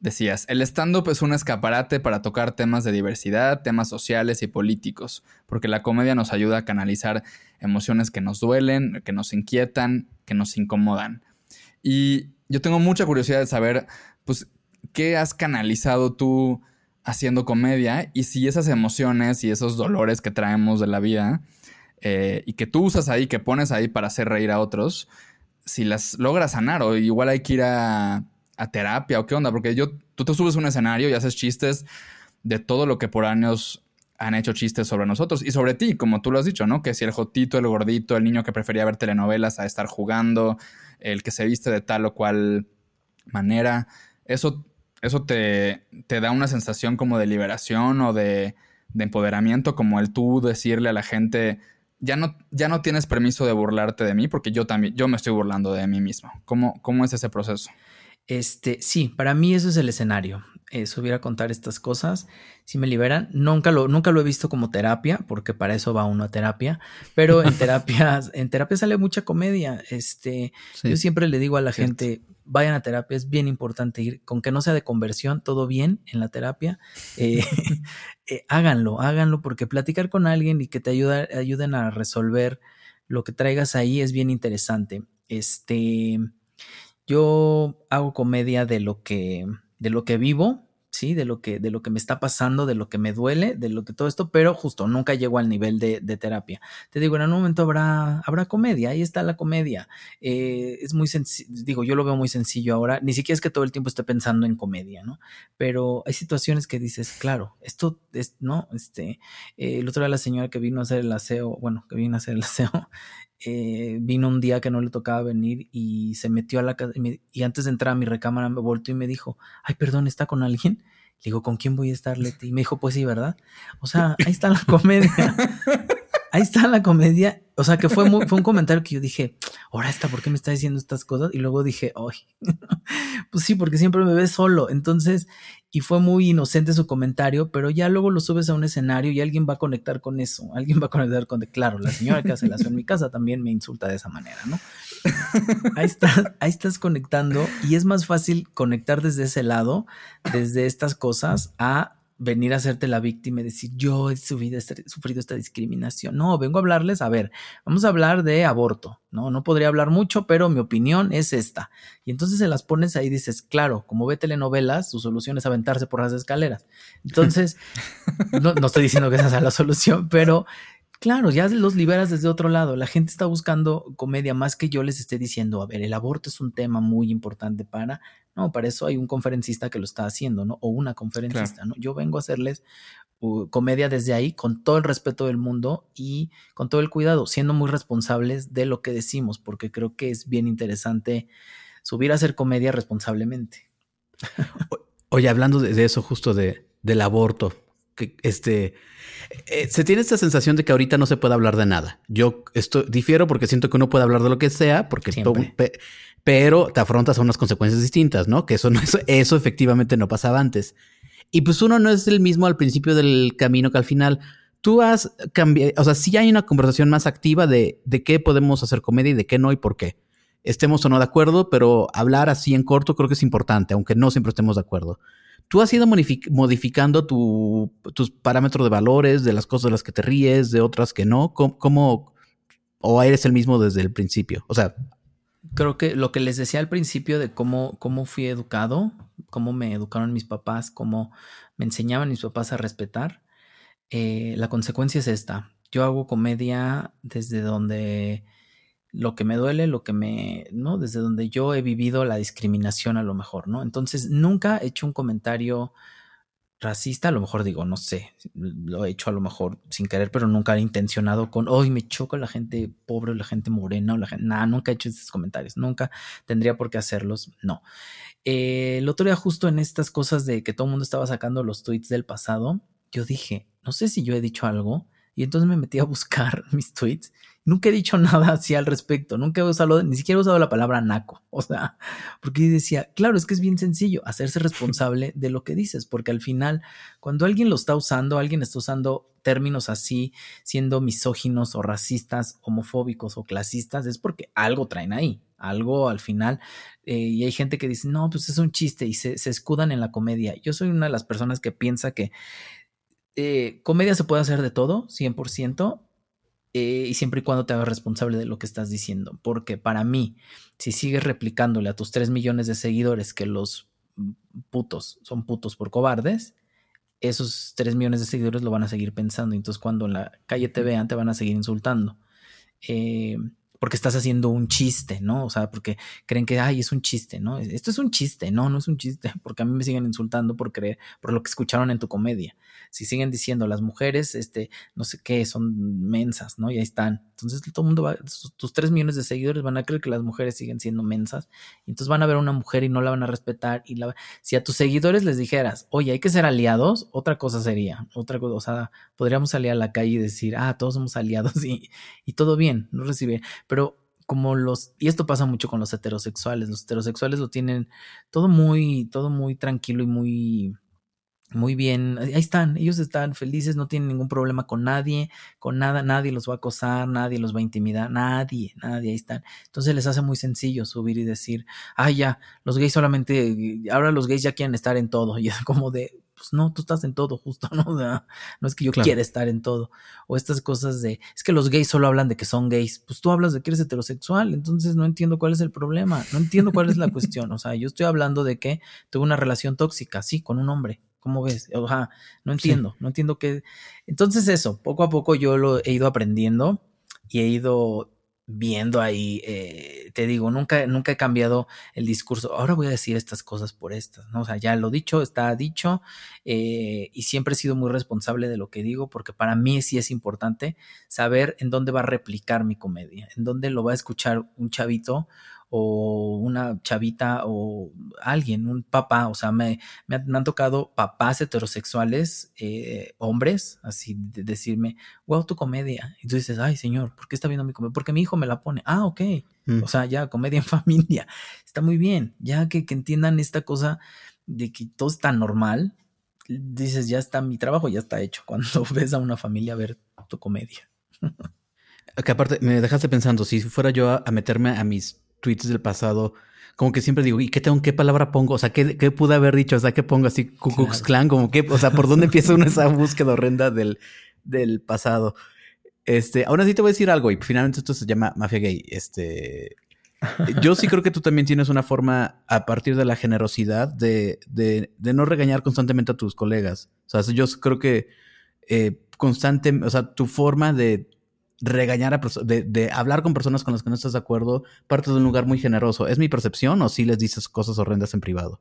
decías, el stand-up es un escaparate para tocar temas de diversidad, temas sociales y políticos, porque la comedia nos ayuda a canalizar emociones que nos duelen, que nos inquietan, que nos incomodan. Y yo tengo mucha curiosidad de saber, pues, ¿qué has canalizado tú haciendo comedia? Y si esas emociones y esos dolores que traemos de la vida eh, y que tú usas ahí, que pones ahí para hacer reír a otros, si las logras sanar o igual hay que ir a, terapia o qué onda, porque yo, tú te subes a un escenario y haces chistes de todo lo que por años han hecho chistes sobre nosotros y sobre ti, como tú lo has dicho, ¿no? Que si el jotito, el gordito, el niño que prefería ver telenovelas a estar jugando, el que se viste de tal o cual manera, eso, eso te, te da una sensación como de liberación o de, de empoderamiento, como el tú decirle a la gente, ya no, ya no tienes permiso de burlarte de mí porque yo también, yo me estoy burlando de mí mismo. ¿Cómo, cómo es ese proceso? Este, sí, para mí eso es el escenario. Eh, subir a contar estas cosas, si me liberan, nunca lo, nunca lo he visto como terapia, porque para eso va uno a terapia, pero en terapia, en terapia sale mucha comedia. Este, yo siempre le digo a la gente, vayan a terapia, es bien importante ir, con que no sea de conversión, todo bien en la terapia, eh, eh, háganlo, háganlo, porque platicar con alguien y que te ayuden a resolver lo que traigas ahí es bien interesante. Este, yo hago comedia de lo que, de lo que vivo, ¿sí? De lo que, de lo que me está pasando, de lo que me duele, de lo que todo esto, pero justo nunca llego al nivel de, terapia. Te digo, en algún momento habrá, habrá comedia, ahí está la comedia. Eh, es muy sencillo, digo, yo lo veo muy sencillo ahora, ni siquiera es que todo el tiempo esté pensando en comedia, ¿no? Pero hay situaciones que dices, claro, esto es, ¿no? Este, eh, el otro día la señora que vino a hacer el aseo, bueno, que vino a hacer el aseo, eh, vino un día que no le tocaba venir y se metió a la casa y, antes de entrar a mi recámara me volteó y me dijo, ay, perdón, ¿está con alguien? Le digo, ¿con quién voy a estar, Leti? Y me dijo, pues sí, ¿verdad? O sea, ahí está la comedia. Ahí está la comedia. O sea, que fue, fue un comentario que yo dije, ahora está, ¿por qué me está diciendo estas cosas? Y luego dije, ay, pues sí, porque siempre me ves solo. Entonces, y fue muy inocente su comentario, pero ya luego lo subes a un escenario y alguien va a conectar con eso. Alguien va a conectar con, claro, la señora que hace la en mi casa también me insulta de esa manera, ¿no? Ahí estás, ahí estás conectando y es más fácil conectar desde ese lado, desde estas cosas, a venir a hacerte la víctima y decir, yo he sufrido, sufrido esta discriminación. No, vengo a hablarles, a ver, vamos a hablar de aborto, ¿no? No podría hablar mucho, pero mi opinión es esta. Y entonces se las pones ahí y dices, claro, como ve telenovelas, su solución es aventarse por las escaleras. Entonces, no, no estoy diciendo que esa sea la solución, pero Claro, ya los liberas desde otro lado. La gente está buscando comedia más que yo les esté diciendo, a ver, el aborto es un tema muy importante para... No, para eso hay un conferencista que lo está haciendo, ¿no? O una conferencista, ¿no? Yo vengo a hacerles uh, comedia desde ahí con todo el respeto del mundo y con todo el cuidado, siendo muy responsables de lo que decimos, porque creo que es bien interesante subir a hacer comedia responsablemente. Oye, hablando de, eso justo de, del aborto, que este eh, se tiene esta sensación de que ahorita no se puede hablar de nada. Yo esto difiero porque siento que uno puede hablar de lo que sea, porque pero te afrontas a unas consecuencias distintas, ¿no? Que eso no eso, eso efectivamente no pasaba antes. Y pues uno no es el mismo al principio del camino que al final. Tú has cambiado, o sea, sí hay una conversación más activa de, de qué podemos hacer comedia y de qué no y por qué. Estemos o no de acuerdo, pero hablar así en corto creo que es importante, aunque no siempre estemos de acuerdo. ¿Tú has ido modificando tus parámetros de valores, de las cosas de las que te ríes, de otras que no? ¿Cómo, o eres el mismo desde el principio? O sea... Creo que lo que les decía al principio de cómo, cómo fui educado, cómo me educaron mis papás, cómo me enseñaban mis papás a respetar, eh, la consecuencia es esta. Yo hago comedia desde donde lo que me duele, lo que me, ¿no? Desde donde yo he vivido la discriminación a lo mejor, ¿no? Entonces, nunca he hecho un comentario racista, a lo mejor digo, no sé, lo he hecho a lo mejor sin querer, pero nunca he intencionado con, hoy me choca la gente pobre, la gente morena, la gente, nada, nunca he hecho esos comentarios, nunca tendría por qué hacerlos, no. Eh, el otro día justo en estas cosas de que todo el mundo estaba sacando los tweets del pasado, yo dije, no sé si yo he dicho algo, y entonces me metí a buscar mis tweets Nunca he dicho nada así al respecto, nunca he usado, ni siquiera he usado la palabra naco, o sea, porque decía, claro, es que es bien sencillo hacerse responsable de lo que dices, porque al final, cuando alguien lo está usando, alguien está usando términos así, siendo misóginos o racistas, homofóbicos o clasistas, es porque algo traen ahí, algo al final, eh, y hay gente que dice, no, pues es un chiste y se, escudan en la comedia. Yo soy una de las personas que piensa que eh, comedia se puede hacer de todo, 100%, eh, y siempre y cuando te hagas responsable de lo que estás diciendo. Porque para mí, si sigues replicándole a tus 3 millones de seguidores que los putos son putos por cobardes, esos 3 millones de seguidores lo van a seguir pensando. Entonces, cuando en la calle te vean, te van a seguir insultando. Eh, porque estás haciendo un chiste, ¿no? O sea, porque creen que, ay, es un chiste, ¿no? Esto es un chiste, no, no es un chiste, porque a mí me siguen insultando por creer, por lo que escucharon en tu comedia. Si siguen diciendo las mujeres, este, no sé qué, son mensas, ¿no? Y ahí están. Entonces todo el mundo va, tus tres millones de seguidores van a creer que las mujeres siguen siendo mensas, y entonces van a ver a una mujer y no la van a respetar. Y la, si a tus seguidores les dijeras, oye, hay que ser aliados, otra cosa sería, otra cosa, o sea, podríamos salir a la calle y decir, ah, todos somos aliados y, y todo bien, no recibe pero como los, y esto pasa mucho con los heterosexuales, los heterosexuales lo tienen todo muy, todo muy tranquilo y muy, muy bien, ahí están, ellos están felices, no tienen ningún problema con nadie, con nada, nadie los va a acosar, nadie los va a intimidar, nadie, nadie, ahí están. Entonces les hace muy sencillo subir y decir, ay ya, los gays solamente, ahora los gays ya quieren estar en todo, y es como de, pues no, tú estás en todo, justo, ¿no? no es que yo quiera estar en todo. O estas cosas de, es que los gays solo hablan de que son gays. Pues tú hablas de que eres heterosexual, entonces no entiendo cuál es el problema, no entiendo cuál es la cuestión. O sea, yo estoy hablando de que tuve una relación tóxica, sí, con un hombre. ¿Cómo ves? O sea, no entiendo, no entiendo qué. Entonces eso, poco a poco yo lo he ido aprendiendo y he ido viendo ahí, eh, te digo, nunca, nunca he cambiado el discurso, ahora voy a decir estas cosas por estas, ¿no? O sea, ya lo dicho, está dicho, eh, y siempre he sido muy responsable de lo que digo, porque para mí sí es importante saber en dónde va a replicar mi comedia, en dónde lo va a escuchar un chavito o una chavita o alguien, un papá, o sea, me, me, han tocado papás heterosexuales, eh, hombres, así de decirme, wow, tu comedia. Y tú dices, ay, señor, ¿por qué está viendo mi comedia? Porque mi hijo me la pone. Ah, ok. Mm. O sea, ya, comedia en familia. Está muy bien. Ya que, que entiendan esta cosa de que todo está normal, dices, ya está mi trabajo, ya está hecho. Cuando ves a una familia ver tu comedia. Que aparte, me dejaste pensando, si fuera yo a meterme a mis tweets del pasado, como que siempre digo, ¿y qué tengo, qué palabra pongo? O sea, ¿qué, qué pude haber dicho? O sea, ¿qué pongo así? Ku Klux Klan, como que, o sea, ¿por dónde empieza una esa búsqueda horrenda del, del pasado? Este, aún así te voy a decir algo y finalmente esto se llama mafia gay. Este, yo sí creo que tú también tienes una forma a partir de la generosidad de, de, de no regañar constantemente a tus colegas. O sea, yo creo que eh, constante, o sea, tu forma de regañar a de, de hablar con personas con las que no estás de acuerdo parte de un lugar muy generoso. ¿Es mi percepción o si les dices cosas horrendas en privado?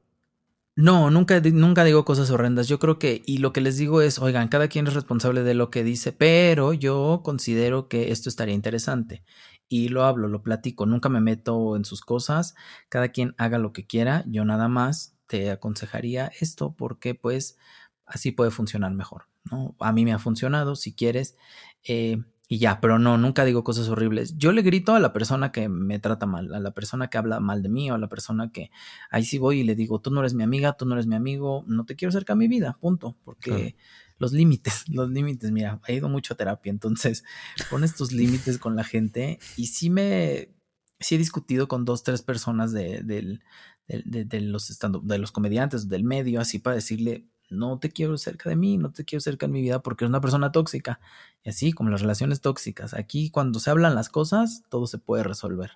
No, nunca, nunca digo cosas horrendas. Yo creo que, y lo que les digo es, oigan, cada quien es responsable de lo que dice, pero yo considero que esto estaría interesante. Y lo hablo, lo platico, nunca me meto en sus cosas, cada quien haga lo que quiera, yo nada más te aconsejaría esto porque pues así puede funcionar mejor, ¿no? A mí me ha funcionado, si quieres, eh, y ya, pero no, nunca digo cosas horribles. Yo le grito a la persona que me trata mal, a la persona que habla mal de mí o a la persona que ahí sí voy y le digo, tú no eres mi amiga, tú no eres mi amigo, no te quiero cerca a mi vida, punto, porque los límites, los límites, mira, he ido mucho a terapia, entonces pones tus límites con la gente y sí me, sí he discutido con dos, tres personas de, de, de los, de los comediantes del medio, así para decirle, no te quiero cerca de mí, no te quiero cerca en mi vida porque eres una persona tóxica. Y así como las relaciones tóxicas. Aquí cuando se hablan las cosas, todo se puede resolver.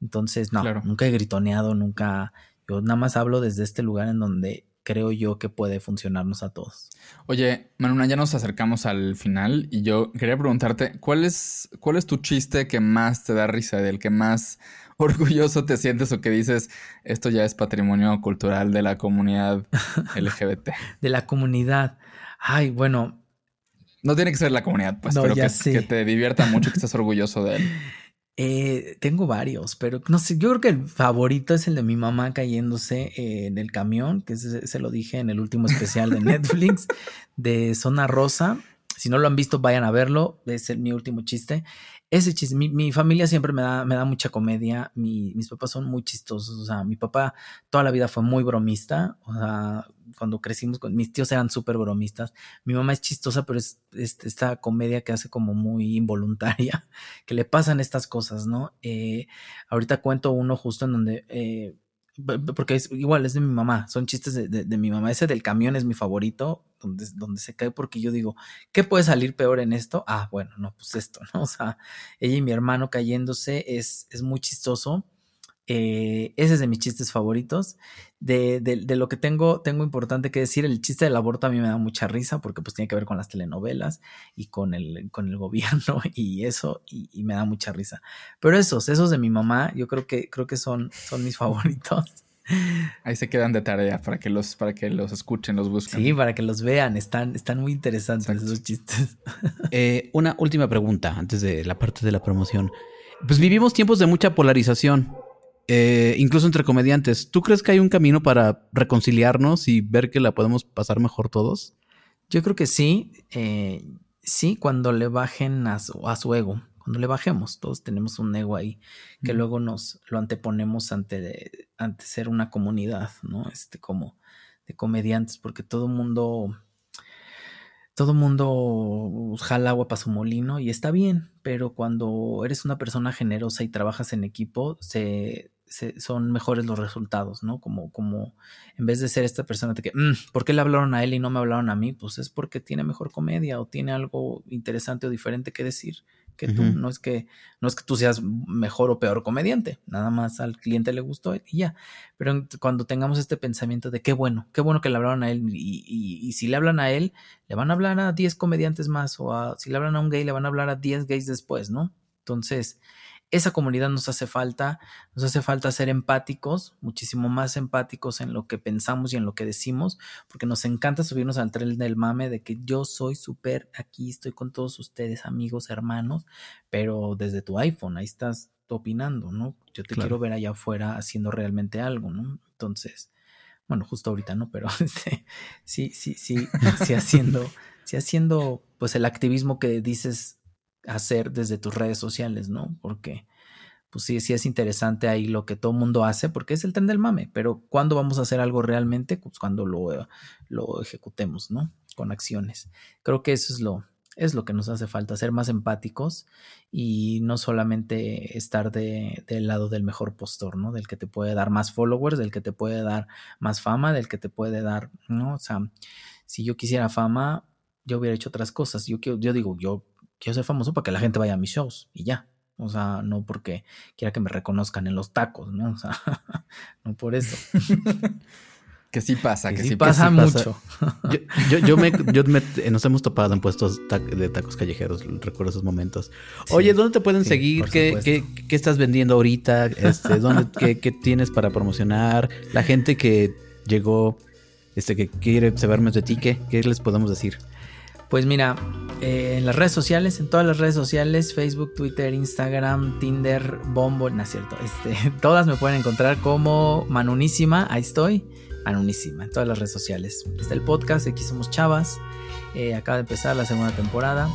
Entonces, no, nunca he gritoneado, nunca. Yo nada más hablo desde este lugar en donde creo yo que puede funcionarnos a todos. Oye, Manuna, ya nos acercamos al final y yo quería preguntarte, ¿cuál es, cuál es tu chiste que más te da risa, del que más orgulloso te sientes o que dices, esto ya es patrimonio cultural de la comunidad LGBT? de la comunidad. Ay, bueno. No tiene que ser la comunidad, pues, pero que, que, te divierta mucho, que estés orgulloso de él. Eh, tengo varios, pero no sé, yo creo que el favorito es el de mi mamá cayéndose en el camión, que se, lo dije en el último especial de Netflix, de Zona Rosa. Si no lo han visto, vayan a verlo, es el, mi último chiste ese chiste, mi, familia siempre me da, me da mucha comedia, mis papás son muy chistosos, o sea, mi papá toda la vida fue muy bromista, o sea, cuando crecimos, con, mis tíos eran súper bromistas, mi mamá es chistosa, pero es, esta comedia que hace como muy involuntaria, que le pasan estas cosas, ¿no? Eh, ahorita cuento uno justo en donde... Eh, porque es igual, es de mi mamá, son chistes de, de, mi mamá. Ese del camión es mi favorito, donde, donde se cae, porque yo digo, ¿qué puede salir peor en esto? Ah, bueno, no, pues esto, ¿no? O sea, ella y mi hermano cayéndose es, es muy chistoso. Eh, ese es de mis chistes favoritos. De, de, lo que tengo, tengo importante que decir, el chiste del aborto a mí me da mucha risa porque pues tiene que ver con las telenovelas y con el, con el gobierno y eso, y, me da mucha risa. Pero esos, esos de mi mamá, yo creo que, creo que son, son mis favoritos. Ahí se quedan de tarea para que los, para que los escuchen, los busquen. Sí, para que los vean. Están, están muy interesantes esos chistes. Eh, una última pregunta antes de la parte de la promoción. Pues vivimos tiempos de mucha polarización, eh, incluso entre comediantes. ¿Tú crees que hay un camino para reconciliarnos y ver que la podemos pasar mejor todos? Yo creo que sí. Eh, sí, cuando le bajen a su, ego. Cuando le bajemos, todos tenemos un ego ahí que luego nos lo anteponemos ante, ante ser una comunidad, ¿no? Este, como de comediantes, porque todo mundo todo mundo jala agua para su molino y está bien, pero cuando eres una persona generosa y trabajas en equipo, se, son mejores los resultados, ¿no? Como, como en vez de ser esta persona de que, mm, ¿por qué le hablaron a él y no me hablaron a mí? Pues es porque tiene mejor comedia o tiene algo interesante o diferente que decir que tú. No es que, no es que tú seas mejor o peor comediante, nada más al cliente le gustó y ya. Pero cuando tengamos este pensamiento de qué bueno, qué bueno que le hablaron a él, y, si le hablan a él, le van a hablar a 10 comediantes más, o si le hablan a un gay, le van a hablar a 10 gays después, ¿no? Entonces, esa comunidad nos hace falta, nos hace falta ser empáticos, muchísimo más empáticos en lo que pensamos y en lo que decimos, porque nos encanta subirnos al tren del mame de que yo soy súper aquí, estoy con todos ustedes, amigos, hermanos, pero desde tu iPhone, ahí estás opinando, ¿no? Yo te quiero ver allá afuera haciendo realmente algo, ¿no? Entonces, bueno, justo ahorita no, pero este, sí, sí, sí, sí haciendo, sí haciendo, pues el activismo que dices hacer desde tus redes sociales, ¿no? Porque pues sí, sí es interesante ahí lo que todo mundo hace, porque es el tren del mame, pero ¿cuándo vamos a hacer algo realmente? Pues cuando lo, lo ejecutemos, ¿no? Con acciones. Creo que eso es lo, es lo que nos hace falta, ser más empáticos y no solamente estar de, del lado del mejor postor, ¿no? Del que te puede dar más followers, del que te puede dar más fama, del que te puede dar, ¿no? O sea, si yo quisiera fama, yo hubiera hecho otras cosas. Yo, yo digo, yo quiero ser famoso para que la gente vaya a mis shows y ya. O sea, no porque quiera que me reconozcan en los tacos, ¿no? O sea, no por eso. que sí pasa, que, sí, pasa mucho. Yo, me, nos hemos topado en puestos de tacos callejeros, recuerdo esos momentos. Oye, ¿dónde te pueden seguir? ¿Qué, ¿Qué, estás vendiendo ahorita? Este, ¿dónde, qué, tienes para promocionar? La gente que llegó, este, que quiere saber más de ti, ¿qué, qué les podemos decir? Pues mira, eh, en las redes sociales, en todas las redes sociales, Facebook, Twitter, Instagram, Tinder, Bumble, no es cierto, este, todas me pueden encontrar como Manunísima, ahí estoy, Manunísima, en todas las redes sociales. Está el podcast, aquí somos chavas, eh, acaba de empezar la segunda temporada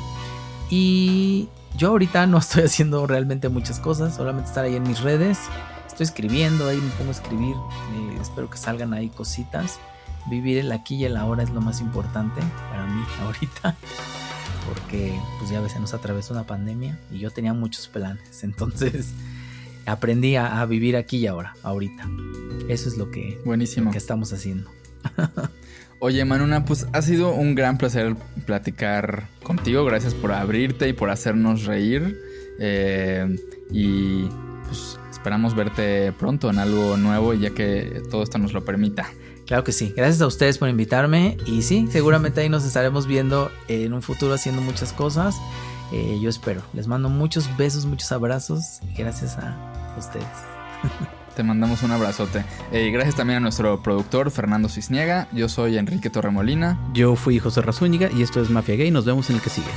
y yo ahorita no estoy haciendo realmente muchas cosas, solamente estar ahí en mis redes, estoy escribiendo, ahí me pongo a escribir, eh, espero que salgan ahí cositas vivir el aquí y el ahora es lo más importante para mí ahorita. Porque pues ya a veces nos atravesó una pandemia y yo tenía muchos planes. Entonces aprendí a, vivir aquí y ahora, ahorita. Eso es lo que, Buenísimo. que estamos haciendo. Oye, Manuna, pues ha sido un gran placer platicar contigo. Gracias por abrirte y por hacernos reír. Eh, y pues esperamos verte pronto en algo nuevo, ya que todo esto nos lo permita. Claro que sí. Gracias a ustedes por invitarme. Y sí, seguramente ahí nos estaremos viendo en un futuro haciendo muchas cosas. Eh, yo espero. Les mando muchos besos, muchos abrazos. Gracias a ustedes. Te mandamos un abrazote. Y eh, gracias también a nuestro productor Fernando Cisniega. Yo soy Enrique Torremolina. Yo fui José Razúñiga y esto es Mafia Gay. Nos vemos en el que sigue.